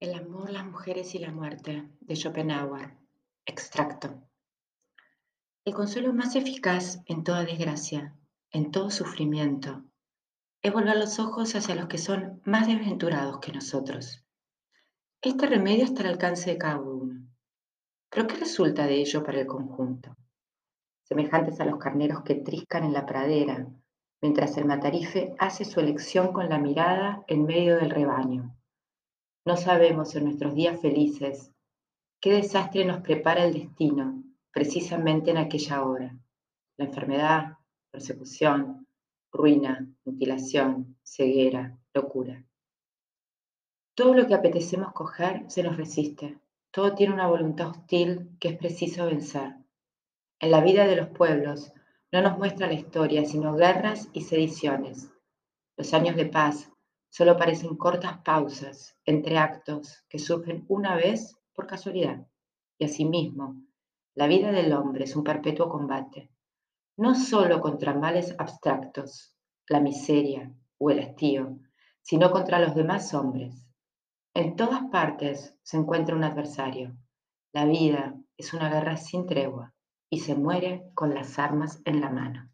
El amor, las mujeres y la muerte, de Schopenhauer. Extracto. El consuelo más eficaz en toda desgracia, en todo sufrimiento, es volver los ojos hacia los que son más desventurados que nosotros. Este remedio está al alcance de cada uno. Pero ¿qué resulta de ello para el conjunto? Semejantes a los carneros que triscan en la pradera, mientras el matarife hace su elección con la mirada en medio del rebaño. No sabemos en nuestros días felices qué desastre nos prepara el destino precisamente en aquella hora. La enfermedad, persecución, ruina, mutilación, ceguera, locura. Todo lo que apetecemos coger se nos resiste. Todo tiene una voluntad hostil que es preciso vencer. En la vida de los pueblos no nos muestra la historia, sino guerras y sediciones. Los años de paz solo parecen cortas pausas entre actos que surgen una vez por casualidad. Y asimismo, la vida del hombre es un perpetuo combate, no solo contra males abstractos, la miseria o el hastío, sino contra los demás hombres. En todas partes se encuentra un adversario. La vida es una guerra sin tregua y se muere con las armas en la mano.